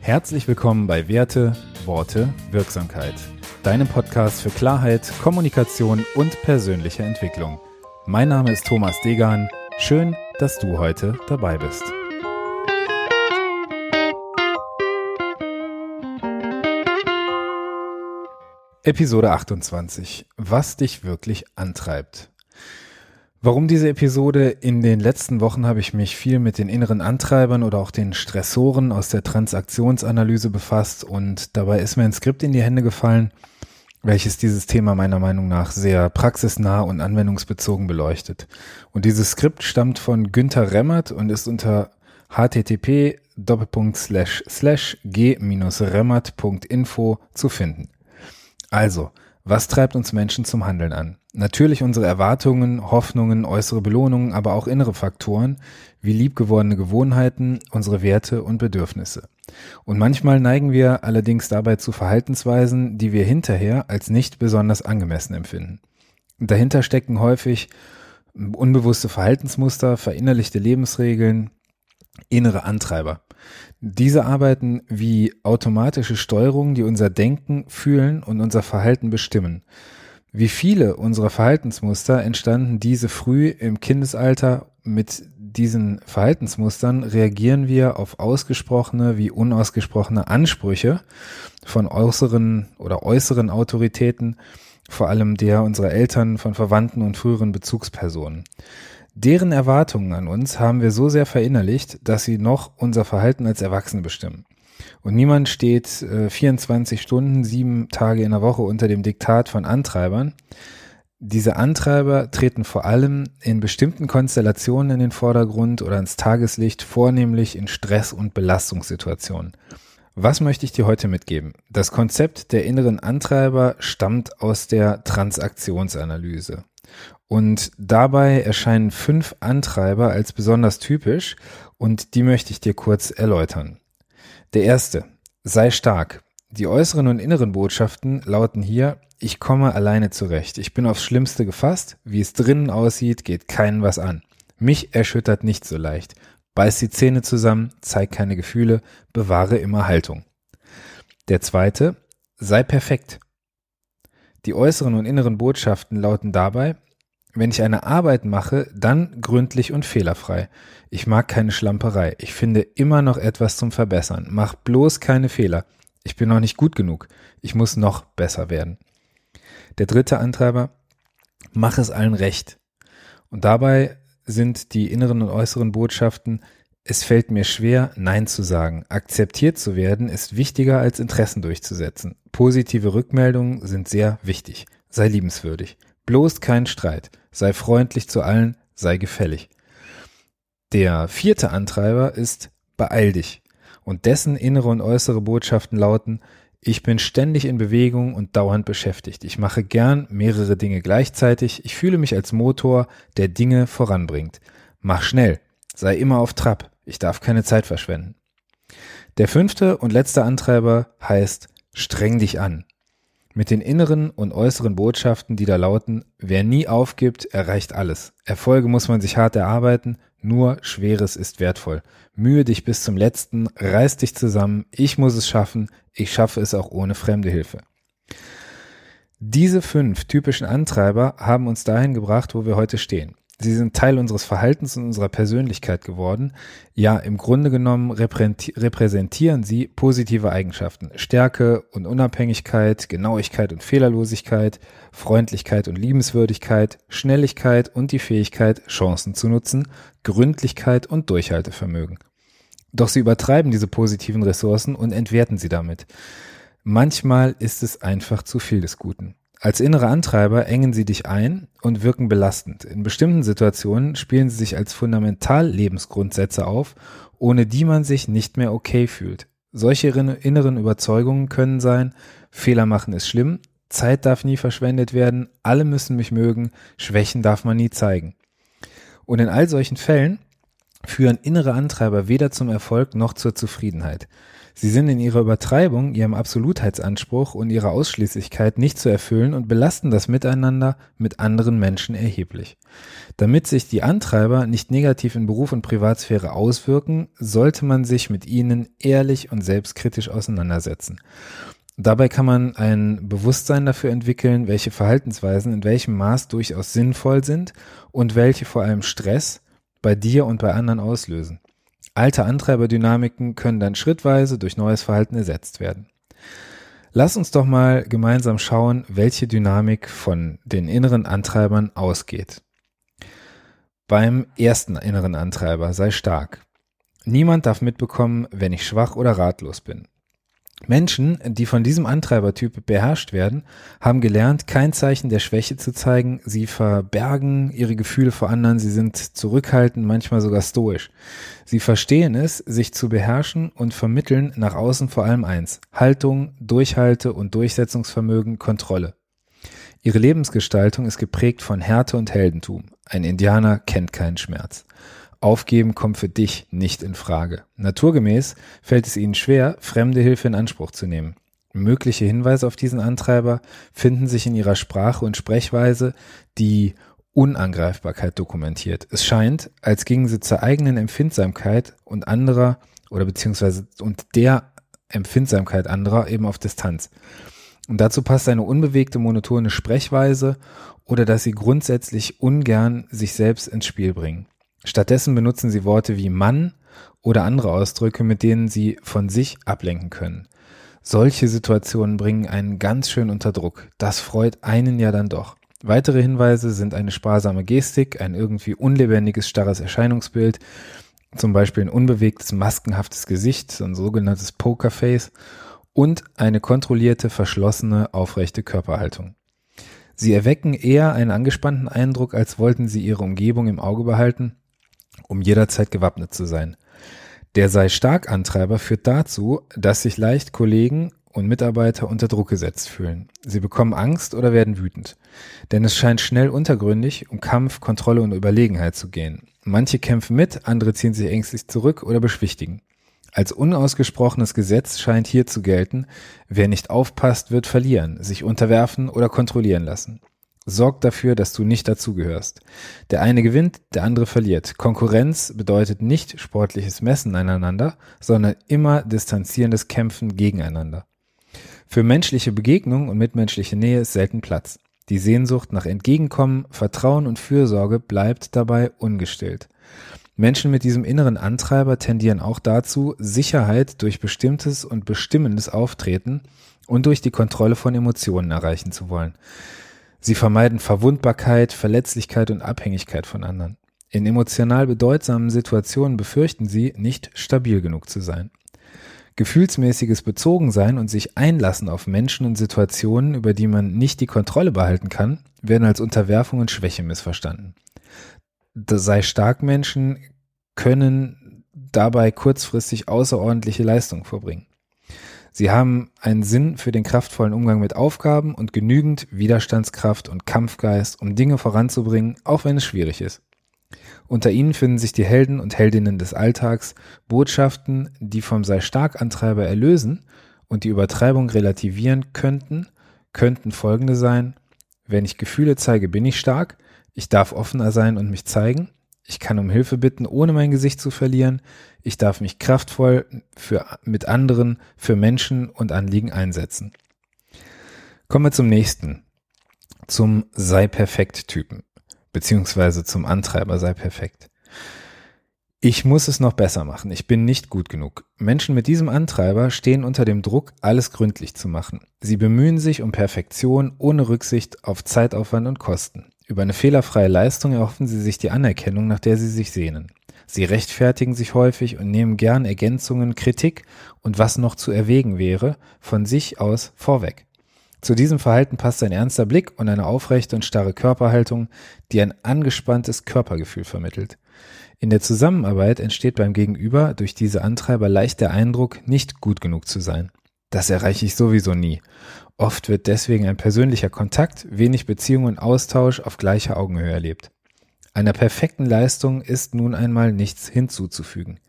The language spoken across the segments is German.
Herzlich willkommen bei Werte, Worte, Wirksamkeit. Deinem Podcast für Klarheit, Kommunikation und persönliche Entwicklung. Mein Name ist Thomas Degan. Schön, dass du heute dabei bist. Episode 28. Was dich wirklich antreibt. Warum diese Episode? In den letzten Wochen habe ich mich viel mit den inneren Antreibern oder auch den Stressoren aus der Transaktionsanalyse befasst und dabei ist mir ein Skript in die Hände gefallen, welches dieses Thema meiner Meinung nach sehr praxisnah und anwendungsbezogen beleuchtet. Und dieses Skript stammt von Günther Remmert und ist unter http g-remmert.info zu finden. Also, was treibt uns Menschen zum Handeln an? Natürlich unsere Erwartungen, Hoffnungen, äußere Belohnungen, aber auch innere Faktoren wie liebgewordene Gewohnheiten, unsere Werte und Bedürfnisse. Und manchmal neigen wir allerdings dabei zu Verhaltensweisen, die wir hinterher als nicht besonders angemessen empfinden. Dahinter stecken häufig unbewusste Verhaltensmuster, verinnerlichte Lebensregeln, innere Antreiber. Diese arbeiten wie automatische Steuerungen, die unser Denken, Fühlen und unser Verhalten bestimmen. Wie viele unserer Verhaltensmuster entstanden diese früh im Kindesalter. Mit diesen Verhaltensmustern reagieren wir auf ausgesprochene wie unausgesprochene Ansprüche von äußeren oder äußeren Autoritäten, vor allem der unserer Eltern, von Verwandten und früheren Bezugspersonen. Deren Erwartungen an uns haben wir so sehr verinnerlicht, dass sie noch unser Verhalten als Erwachsene bestimmen. Und niemand steht äh, 24 Stunden, sieben Tage in der Woche unter dem Diktat von Antreibern. Diese Antreiber treten vor allem in bestimmten Konstellationen in den Vordergrund oder ins Tageslicht, vornehmlich in Stress- und Belastungssituationen. Was möchte ich dir heute mitgeben? Das Konzept der inneren Antreiber stammt aus der Transaktionsanalyse. Und dabei erscheinen fünf Antreiber als besonders typisch und die möchte ich dir kurz erläutern. Der erste, sei stark. Die äußeren und inneren Botschaften lauten hier, ich komme alleine zurecht. Ich bin aufs Schlimmste gefasst. Wie es drinnen aussieht, geht keinen was an. Mich erschüttert nicht so leicht. Beiß die Zähne zusammen, zeig keine Gefühle, bewahre immer Haltung. Der zweite, sei perfekt. Die äußeren und inneren Botschaften lauten dabei, wenn ich eine Arbeit mache, dann gründlich und fehlerfrei. Ich mag keine Schlamperei. Ich finde immer noch etwas zum Verbessern. Mach bloß keine Fehler. Ich bin noch nicht gut genug. Ich muss noch besser werden. Der dritte Antreiber, mach es allen recht. Und dabei sind die inneren und äußeren Botschaften, es fällt mir schwer, Nein zu sagen. Akzeptiert zu werden ist wichtiger als Interessen durchzusetzen. Positive Rückmeldungen sind sehr wichtig. Sei liebenswürdig. Bloß kein Streit. Sei freundlich zu allen, sei gefällig. Der vierte Antreiber ist beeil dich. Und dessen innere und äußere Botschaften lauten, ich bin ständig in Bewegung und dauernd beschäftigt. Ich mache gern mehrere Dinge gleichzeitig. Ich fühle mich als Motor, der Dinge voranbringt. Mach schnell. Sei immer auf Trab. Ich darf keine Zeit verschwenden. Der fünfte und letzte Antreiber heißt, streng dich an mit den inneren und äußeren Botschaften, die da lauten, wer nie aufgibt, erreicht alles. Erfolge muss man sich hart erarbeiten, nur Schweres ist wertvoll. Mühe dich bis zum letzten, reiß dich zusammen, ich muss es schaffen, ich schaffe es auch ohne fremde Hilfe. Diese fünf typischen Antreiber haben uns dahin gebracht, wo wir heute stehen. Sie sind Teil unseres Verhaltens und unserer Persönlichkeit geworden. Ja, im Grunde genommen repräsentieren sie positive Eigenschaften. Stärke und Unabhängigkeit, Genauigkeit und Fehlerlosigkeit, Freundlichkeit und Liebenswürdigkeit, Schnelligkeit und die Fähigkeit, Chancen zu nutzen, Gründlichkeit und Durchhaltevermögen. Doch sie übertreiben diese positiven Ressourcen und entwerten sie damit. Manchmal ist es einfach zu viel des Guten. Als innere Antreiber engen sie dich ein und wirken belastend. In bestimmten Situationen spielen sie sich als fundamental Lebensgrundsätze auf, ohne die man sich nicht mehr okay fühlt. Solche inneren Überzeugungen können sein, Fehler machen ist schlimm, Zeit darf nie verschwendet werden, alle müssen mich mögen, Schwächen darf man nie zeigen. Und in all solchen Fällen führen innere Antreiber weder zum Erfolg noch zur Zufriedenheit. Sie sind in ihrer Übertreibung, ihrem Absolutheitsanspruch und ihrer Ausschließlichkeit nicht zu erfüllen und belasten das Miteinander mit anderen Menschen erheblich. Damit sich die Antreiber nicht negativ in Beruf und Privatsphäre auswirken, sollte man sich mit ihnen ehrlich und selbstkritisch auseinandersetzen. Dabei kann man ein Bewusstsein dafür entwickeln, welche Verhaltensweisen in welchem Maß durchaus sinnvoll sind und welche vor allem Stress bei dir und bei anderen auslösen. Alte Antreiberdynamiken können dann schrittweise durch neues Verhalten ersetzt werden. Lass uns doch mal gemeinsam schauen, welche Dynamik von den inneren Antreibern ausgeht. Beim ersten inneren Antreiber sei stark. Niemand darf mitbekommen, wenn ich schwach oder ratlos bin. Menschen, die von diesem Antreibertyp beherrscht werden, haben gelernt, kein Zeichen der Schwäche zu zeigen. Sie verbergen ihre Gefühle vor anderen, sie sind zurückhaltend, manchmal sogar stoisch. Sie verstehen es, sich zu beherrschen und vermitteln nach außen vor allem eins. Haltung, Durchhalte und Durchsetzungsvermögen, Kontrolle. Ihre Lebensgestaltung ist geprägt von Härte und Heldentum. Ein Indianer kennt keinen Schmerz. Aufgeben kommt für dich nicht in Frage. Naturgemäß fällt es ihnen schwer, fremde Hilfe in Anspruch zu nehmen. Mögliche Hinweise auf diesen Antreiber finden sich in ihrer Sprache und Sprechweise, die Unangreifbarkeit dokumentiert. Es scheint, als gingen sie zur eigenen Empfindsamkeit und anderer oder beziehungsweise und der Empfindsamkeit anderer eben auf Distanz. Und dazu passt eine unbewegte, monotone Sprechweise oder dass sie grundsätzlich ungern sich selbst ins Spiel bringen. Stattdessen benutzen sie Worte wie Mann oder andere Ausdrücke, mit denen sie von sich ablenken können. Solche Situationen bringen einen ganz schön unter Druck. Das freut einen ja dann doch. Weitere Hinweise sind eine sparsame Gestik, ein irgendwie unlebendiges, starres Erscheinungsbild, zum Beispiel ein unbewegtes, maskenhaftes Gesicht, ein sogenanntes Pokerface und eine kontrollierte, verschlossene, aufrechte Körperhaltung. Sie erwecken eher einen angespannten Eindruck, als wollten sie ihre Umgebung im Auge behalten um jederzeit gewappnet zu sein. Der sei stark Antreiber führt dazu, dass sich leicht Kollegen und Mitarbeiter unter Druck gesetzt fühlen. Sie bekommen Angst oder werden wütend. Denn es scheint schnell untergründig um Kampf, Kontrolle und Überlegenheit zu gehen. Manche kämpfen mit, andere ziehen sich ängstlich zurück oder beschwichtigen. Als unausgesprochenes Gesetz scheint hier zu gelten, wer nicht aufpasst, wird verlieren, sich unterwerfen oder kontrollieren lassen. Sorg dafür, dass du nicht dazugehörst. Der eine gewinnt, der andere verliert. Konkurrenz bedeutet nicht sportliches Messen aneinander, sondern immer distanzierendes Kämpfen gegeneinander. Für menschliche Begegnung und mitmenschliche Nähe ist selten Platz. Die Sehnsucht nach Entgegenkommen, Vertrauen und Fürsorge bleibt dabei ungestillt. Menschen mit diesem inneren Antreiber tendieren auch dazu, Sicherheit durch bestimmtes und bestimmendes Auftreten und durch die Kontrolle von Emotionen erreichen zu wollen. Sie vermeiden Verwundbarkeit, Verletzlichkeit und Abhängigkeit von anderen. In emotional bedeutsamen Situationen befürchten sie, nicht stabil genug zu sein. Gefühlsmäßiges Bezogensein und sich einlassen auf Menschen und Situationen, über die man nicht die Kontrolle behalten kann, werden als Unterwerfung und Schwäche missverstanden. Das sei stark Menschen können dabei kurzfristig außerordentliche Leistung vorbringen. Sie haben einen Sinn für den kraftvollen Umgang mit Aufgaben und genügend Widerstandskraft und Kampfgeist, um Dinge voranzubringen, auch wenn es schwierig ist. Unter ihnen finden sich die Helden und Heldinnen des Alltags, Botschaften, die vom sei stark Antreiber erlösen und die Übertreibung relativieren könnten, könnten folgende sein. Wenn ich Gefühle zeige, bin ich stark. Ich darf offener sein und mich zeigen. Ich kann um Hilfe bitten, ohne mein Gesicht zu verlieren. Ich darf mich kraftvoll für, mit anderen, für Menschen und Anliegen einsetzen. Kommen wir zum nächsten. Zum Sei perfekt Typen. Beziehungsweise zum Antreiber Sei perfekt. Ich muss es noch besser machen. Ich bin nicht gut genug. Menschen mit diesem Antreiber stehen unter dem Druck, alles gründlich zu machen. Sie bemühen sich um Perfektion ohne Rücksicht auf Zeitaufwand und Kosten. Über eine fehlerfreie Leistung erhoffen sie sich die Anerkennung, nach der sie sich sehnen. Sie rechtfertigen sich häufig und nehmen gern Ergänzungen, Kritik und was noch zu erwägen wäre, von sich aus vorweg. Zu diesem Verhalten passt ein ernster Blick und eine aufrechte und starre Körperhaltung, die ein angespanntes Körpergefühl vermittelt. In der Zusammenarbeit entsteht beim Gegenüber durch diese Antreiber leicht der Eindruck, nicht gut genug zu sein. Das erreiche ich sowieso nie. Oft wird deswegen ein persönlicher Kontakt, wenig Beziehung und Austausch auf gleicher Augenhöhe erlebt. Einer perfekten Leistung ist nun einmal nichts hinzuzufügen.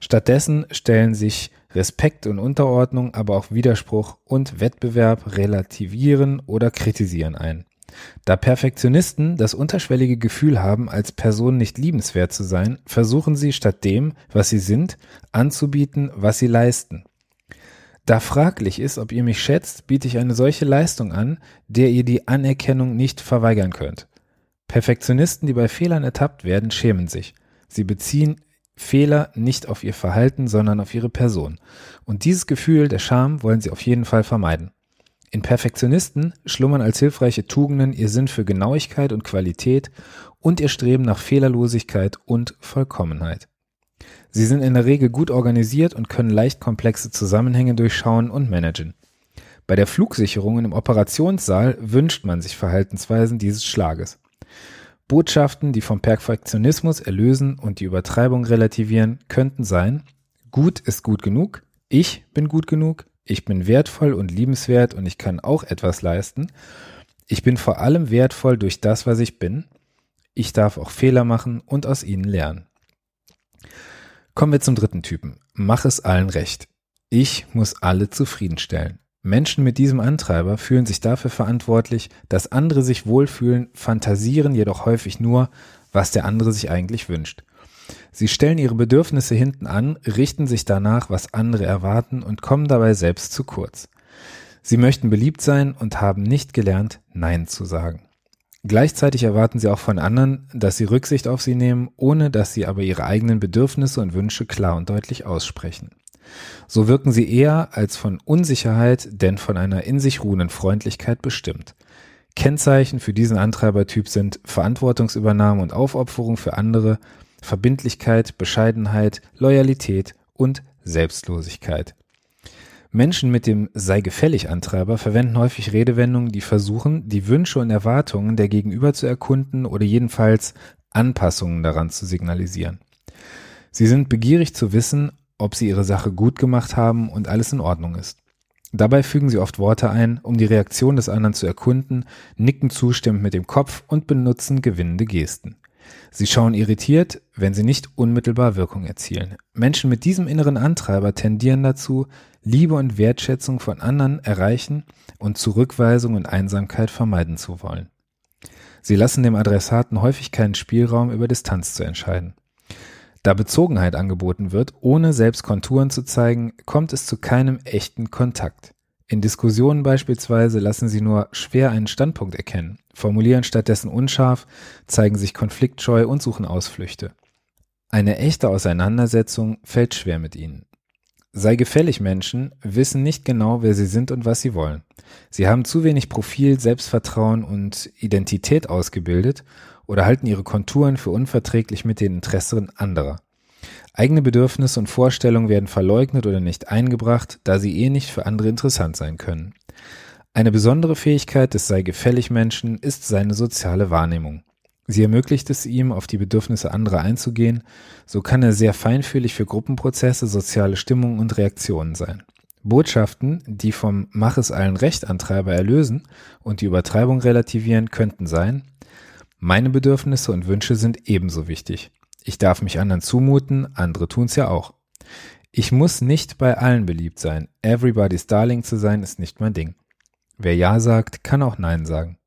Stattdessen stellen sich Respekt und Unterordnung, aber auch Widerspruch und Wettbewerb relativieren oder kritisieren ein. Da Perfektionisten das unterschwellige Gefühl haben, als Person nicht liebenswert zu sein, versuchen sie statt dem, was sie sind, anzubieten, was sie leisten. Da fraglich ist, ob ihr mich schätzt, biete ich eine solche Leistung an, der ihr die Anerkennung nicht verweigern könnt. Perfektionisten, die bei Fehlern ertappt werden, schämen sich. Sie beziehen Fehler nicht auf ihr Verhalten, sondern auf ihre Person. Und dieses Gefühl der Scham wollen sie auf jeden Fall vermeiden. In Perfektionisten schlummern als hilfreiche Tugenden ihr Sinn für Genauigkeit und Qualität und ihr Streben nach Fehlerlosigkeit und Vollkommenheit. Sie sind in der Regel gut organisiert und können leicht komplexe Zusammenhänge durchschauen und managen. Bei der Flugsicherung im Operationssaal wünscht man sich Verhaltensweisen dieses Schlages. Botschaften, die vom Perfektionismus erlösen und die Übertreibung relativieren, könnten sein, gut ist gut genug, ich bin gut genug, ich bin wertvoll und liebenswert und ich kann auch etwas leisten, ich bin vor allem wertvoll durch das, was ich bin, ich darf auch Fehler machen und aus ihnen lernen. Kommen wir zum dritten Typen. Mach es allen recht. Ich muss alle zufriedenstellen. Menschen mit diesem Antreiber fühlen sich dafür verantwortlich, dass andere sich wohlfühlen, fantasieren jedoch häufig nur, was der andere sich eigentlich wünscht. Sie stellen ihre Bedürfnisse hinten an, richten sich danach, was andere erwarten und kommen dabei selbst zu kurz. Sie möchten beliebt sein und haben nicht gelernt, Nein zu sagen. Gleichzeitig erwarten sie auch von anderen, dass sie Rücksicht auf sie nehmen, ohne dass sie aber ihre eigenen Bedürfnisse und Wünsche klar und deutlich aussprechen. So wirken sie eher als von Unsicherheit, denn von einer in sich ruhenden Freundlichkeit bestimmt. Kennzeichen für diesen Antreibertyp sind Verantwortungsübernahme und Aufopferung für andere, Verbindlichkeit, Bescheidenheit, Loyalität und Selbstlosigkeit. Menschen mit dem sei gefällig Antreiber verwenden häufig Redewendungen, die versuchen, die Wünsche und Erwartungen der Gegenüber zu erkunden oder jedenfalls Anpassungen daran zu signalisieren. Sie sind begierig zu wissen, ob sie ihre Sache gut gemacht haben und alles in Ordnung ist. Dabei fügen sie oft Worte ein, um die Reaktion des anderen zu erkunden, nicken zustimmend mit dem Kopf und benutzen gewinnende Gesten. Sie schauen irritiert, wenn sie nicht unmittelbar Wirkung erzielen. Menschen mit diesem inneren Antreiber tendieren dazu, Liebe und Wertschätzung von anderen erreichen und Zurückweisung und Einsamkeit vermeiden zu wollen. Sie lassen dem Adressaten häufig keinen Spielraum, über Distanz zu entscheiden. Da Bezogenheit angeboten wird, ohne selbst Konturen zu zeigen, kommt es zu keinem echten Kontakt. In Diskussionen beispielsweise lassen sie nur schwer einen Standpunkt erkennen, formulieren stattdessen unscharf, zeigen sich konfliktscheu und suchen Ausflüchte. Eine echte Auseinandersetzung fällt schwer mit ihnen. Sei gefällig Menschen wissen nicht genau, wer sie sind und was sie wollen. Sie haben zu wenig Profil, Selbstvertrauen und Identität ausgebildet oder halten ihre Konturen für unverträglich mit den Interessen anderer. Eigene Bedürfnisse und Vorstellungen werden verleugnet oder nicht eingebracht, da sie eh nicht für andere interessant sein können. Eine besondere Fähigkeit des sei gefällig Menschen ist seine soziale Wahrnehmung. Sie ermöglicht es ihm, auf die Bedürfnisse anderer einzugehen, so kann er sehr feinfühlig für Gruppenprozesse, soziale Stimmungen und Reaktionen sein. Botschaften, die vom Mach es allen Recht Antreiber erlösen und die Übertreibung relativieren, könnten sein, meine Bedürfnisse und Wünsche sind ebenso wichtig. Ich darf mich anderen zumuten, andere tun's ja auch. Ich muss nicht bei allen beliebt sein. Everybody's Darling zu sein ist nicht mein Ding. Wer Ja sagt, kann auch Nein sagen.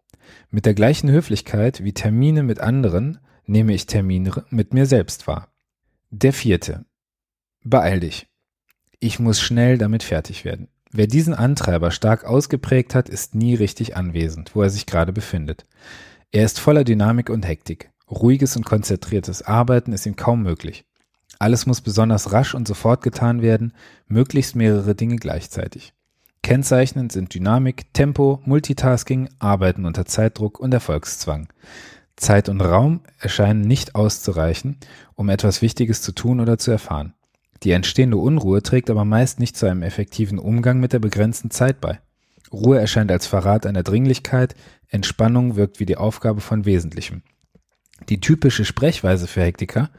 Mit der gleichen Höflichkeit wie Termine mit anderen nehme ich Termine mit mir selbst wahr. Der vierte. Beeil dich. Ich muss schnell damit fertig werden. Wer diesen Antreiber stark ausgeprägt hat, ist nie richtig anwesend, wo er sich gerade befindet. Er ist voller Dynamik und Hektik. Ruhiges und konzentriertes Arbeiten ist ihm kaum möglich. Alles muss besonders rasch und sofort getan werden, möglichst mehrere Dinge gleichzeitig. Kennzeichnend sind Dynamik, Tempo, Multitasking, Arbeiten unter Zeitdruck und Erfolgszwang. Zeit und Raum erscheinen nicht auszureichen, um etwas Wichtiges zu tun oder zu erfahren. Die entstehende Unruhe trägt aber meist nicht zu einem effektiven Umgang mit der begrenzten Zeit bei. Ruhe erscheint als Verrat einer Dringlichkeit, Entspannung wirkt wie die Aufgabe von Wesentlichem. Die typische Sprechweise für Hektiker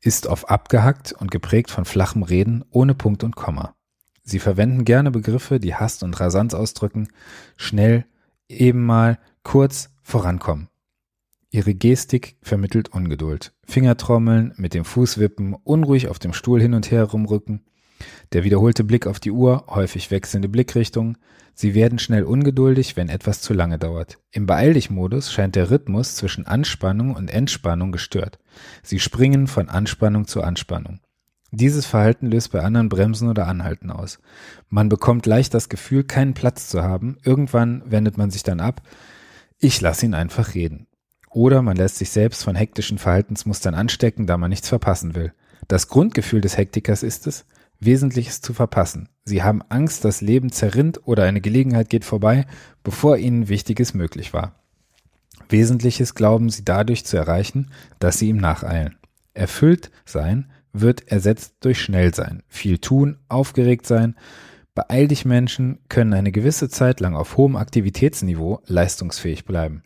ist auf abgehackt und geprägt von flachem Reden ohne Punkt und Komma. Sie verwenden gerne Begriffe, die Hast und Rasanz ausdrücken, schnell, eben mal, kurz, vorankommen. Ihre Gestik vermittelt Ungeduld. Fingertrommeln, mit dem Fuß wippen, unruhig auf dem Stuhl hin und her rumrücken. Der wiederholte Blick auf die Uhr, häufig wechselnde Blickrichtung. Sie werden schnell ungeduldig, wenn etwas zu lange dauert. Im Beeil dich Modus scheint der Rhythmus zwischen Anspannung und Entspannung gestört. Sie springen von Anspannung zu Anspannung. Dieses Verhalten löst bei anderen Bremsen oder Anhalten aus. Man bekommt leicht das Gefühl, keinen Platz zu haben. Irgendwann wendet man sich dann ab. Ich lasse ihn einfach reden. Oder man lässt sich selbst von hektischen Verhaltensmustern anstecken, da man nichts verpassen will. Das Grundgefühl des Hektikers ist es, Wesentliches zu verpassen. Sie haben Angst, das Leben zerrinnt oder eine Gelegenheit geht vorbei, bevor ihnen Wichtiges möglich war. Wesentliches glauben sie dadurch zu erreichen, dass sie ihm nacheilen. Erfüllt sein wird ersetzt durch schnell sein, viel tun, aufgeregt sein. Beeil dich Menschen können eine gewisse Zeit lang auf hohem Aktivitätsniveau leistungsfähig bleiben.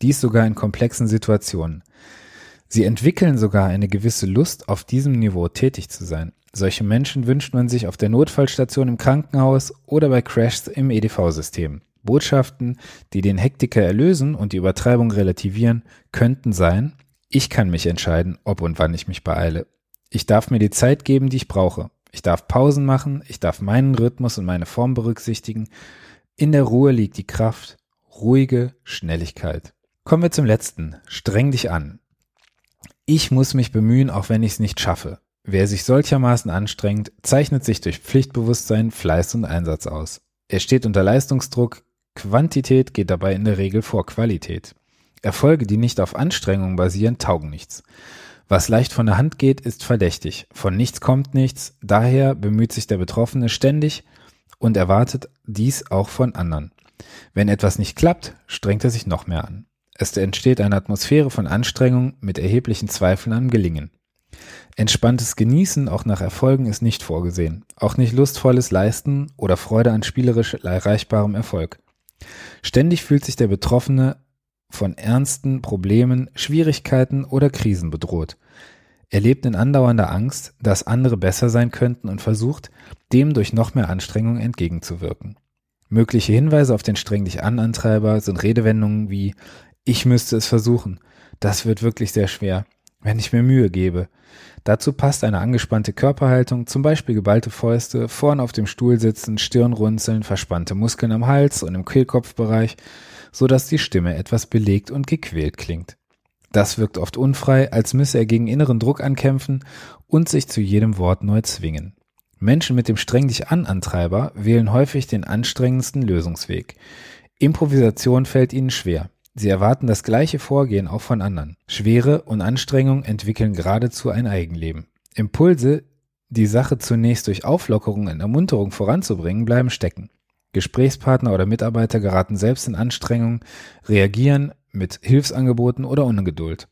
Dies sogar in komplexen Situationen. Sie entwickeln sogar eine gewisse Lust, auf diesem Niveau tätig zu sein. Solche Menschen wünscht man sich auf der Notfallstation im Krankenhaus oder bei Crashs im EDV-System. Botschaften, die den Hektiker erlösen und die Übertreibung relativieren, könnten sein, ich kann mich entscheiden, ob und wann ich mich beeile. Ich darf mir die Zeit geben, die ich brauche. Ich darf Pausen machen, ich darf meinen Rhythmus und meine Form berücksichtigen. In der Ruhe liegt die Kraft, ruhige Schnelligkeit. Kommen wir zum letzten. Streng dich an. Ich muss mich bemühen, auch wenn ich es nicht schaffe. Wer sich solchermaßen anstrengt, zeichnet sich durch Pflichtbewusstsein, Fleiß und Einsatz aus. Er steht unter Leistungsdruck, Quantität geht dabei in der Regel vor Qualität. Erfolge, die nicht auf Anstrengung basieren, taugen nichts. Was leicht von der Hand geht, ist verdächtig. Von nichts kommt nichts, daher bemüht sich der Betroffene ständig und erwartet dies auch von anderen. Wenn etwas nicht klappt, strengt er sich noch mehr an. Es entsteht eine Atmosphäre von Anstrengung mit erheblichen Zweifeln am Gelingen. Entspanntes Genießen auch nach Erfolgen ist nicht vorgesehen, auch nicht lustvolles Leisten oder Freude an spielerisch erreichbarem Erfolg. Ständig fühlt sich der Betroffene von ernsten Problemen, Schwierigkeiten oder Krisen bedroht. Er lebt in andauernder Angst, dass andere besser sein könnten und versucht, dem durch noch mehr Anstrengung entgegenzuwirken. Mögliche Hinweise auf den streng dich an Antreiber sind Redewendungen wie ich müsste es versuchen, das wird wirklich sehr schwer, wenn ich mir Mühe gebe. Dazu passt eine angespannte Körperhaltung, zum Beispiel geballte Fäuste, vorn auf dem Stuhl sitzen, Stirnrunzeln, verspannte Muskeln am Hals und im Kehlkopfbereich, so dass die Stimme etwas belegt und gequält klingt. Das wirkt oft unfrei, als müsse er gegen inneren Druck ankämpfen und sich zu jedem Wort neu zwingen. Menschen mit dem streng dich an Antreiber wählen häufig den anstrengendsten Lösungsweg. Improvisation fällt ihnen schwer. Sie erwarten das gleiche Vorgehen auch von anderen. Schwere und Anstrengung entwickeln geradezu ein Eigenleben. Impulse, die Sache zunächst durch Auflockerung und Ermunterung voranzubringen, bleiben stecken. Gesprächspartner oder Mitarbeiter geraten selbst in Anstrengung, reagieren mit Hilfsangeboten oder Ungeduld.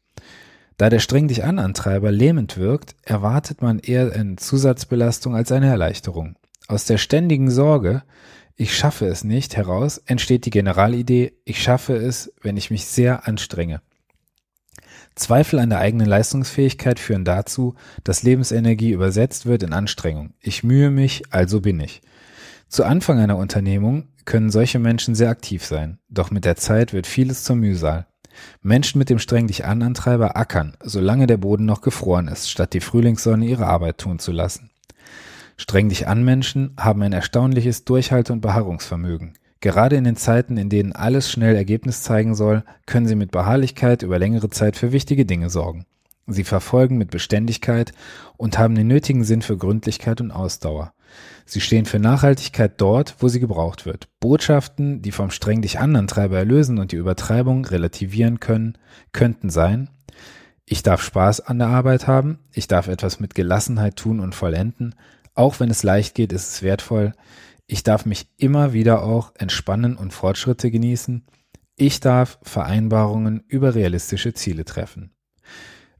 Da der streng dich an lähmend wirkt, erwartet man eher eine Zusatzbelastung als eine Erleichterung. Aus der ständigen Sorge, ich schaffe es nicht heraus entsteht die Generalidee, ich schaffe es, wenn ich mich sehr anstrenge. Zweifel an der eigenen Leistungsfähigkeit führen dazu, dass Lebensenergie übersetzt wird in Anstrengung. Ich mühe mich, also bin ich. Zu Anfang einer Unternehmung können solche Menschen sehr aktiv sein, doch mit der Zeit wird vieles zur Mühsal. Menschen mit dem streng dich an Antreiber ackern, solange der Boden noch gefroren ist, statt die Frühlingssonne ihre Arbeit tun zu lassen. Streng dich an Menschen haben ein erstaunliches Durchhalte- und Beharrungsvermögen. Gerade in den Zeiten, in denen alles schnell Ergebnis zeigen soll, können sie mit Beharrlichkeit über längere Zeit für wichtige Dinge sorgen. Sie verfolgen mit Beständigkeit und haben den nötigen Sinn für Gründlichkeit und Ausdauer. Sie stehen für Nachhaltigkeit dort, wo sie gebraucht wird. Botschaften, die vom streng dich an Antreiber erlösen und die Übertreibung relativieren können, könnten sein, ich darf Spaß an der Arbeit haben, ich darf etwas mit Gelassenheit tun und vollenden, auch wenn es leicht geht, ist es wertvoll. Ich darf mich immer wieder auch entspannen und Fortschritte genießen. Ich darf Vereinbarungen über realistische Ziele treffen.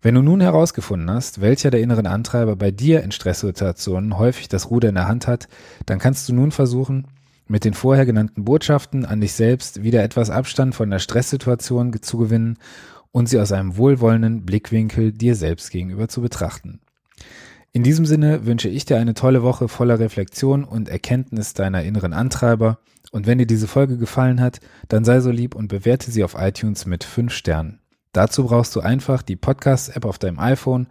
Wenn du nun herausgefunden hast, welcher der inneren Antreiber bei dir in Stresssituationen häufig das Ruder in der Hand hat, dann kannst du nun versuchen, mit den vorher genannten Botschaften an dich selbst wieder etwas Abstand von der Stresssituation zu gewinnen und sie aus einem wohlwollenden Blickwinkel dir selbst gegenüber zu betrachten. In diesem Sinne wünsche ich dir eine tolle Woche voller Reflexion und Erkenntnis deiner inneren Antreiber. Und wenn dir diese Folge gefallen hat, dann sei so lieb und bewerte sie auf iTunes mit 5 Sternen. Dazu brauchst du einfach die Podcast-App auf deinem iPhone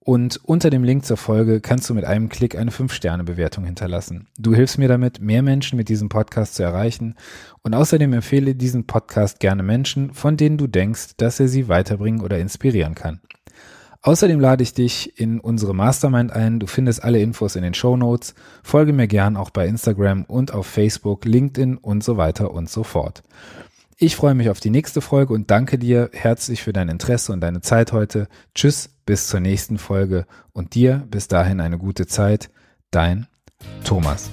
und unter dem Link zur Folge kannst du mit einem Klick eine 5-Sterne-Bewertung hinterlassen. Du hilfst mir damit, mehr Menschen mit diesem Podcast zu erreichen und außerdem empfehle diesen Podcast gerne Menschen, von denen du denkst, dass er sie weiterbringen oder inspirieren kann. Außerdem lade ich dich in unsere Mastermind ein. Du findest alle Infos in den Show Notes. Folge mir gern auch bei Instagram und auf Facebook, LinkedIn und so weiter und so fort. Ich freue mich auf die nächste Folge und danke dir herzlich für dein Interesse und deine Zeit heute. Tschüss, bis zur nächsten Folge und dir bis dahin eine gute Zeit. Dein Thomas.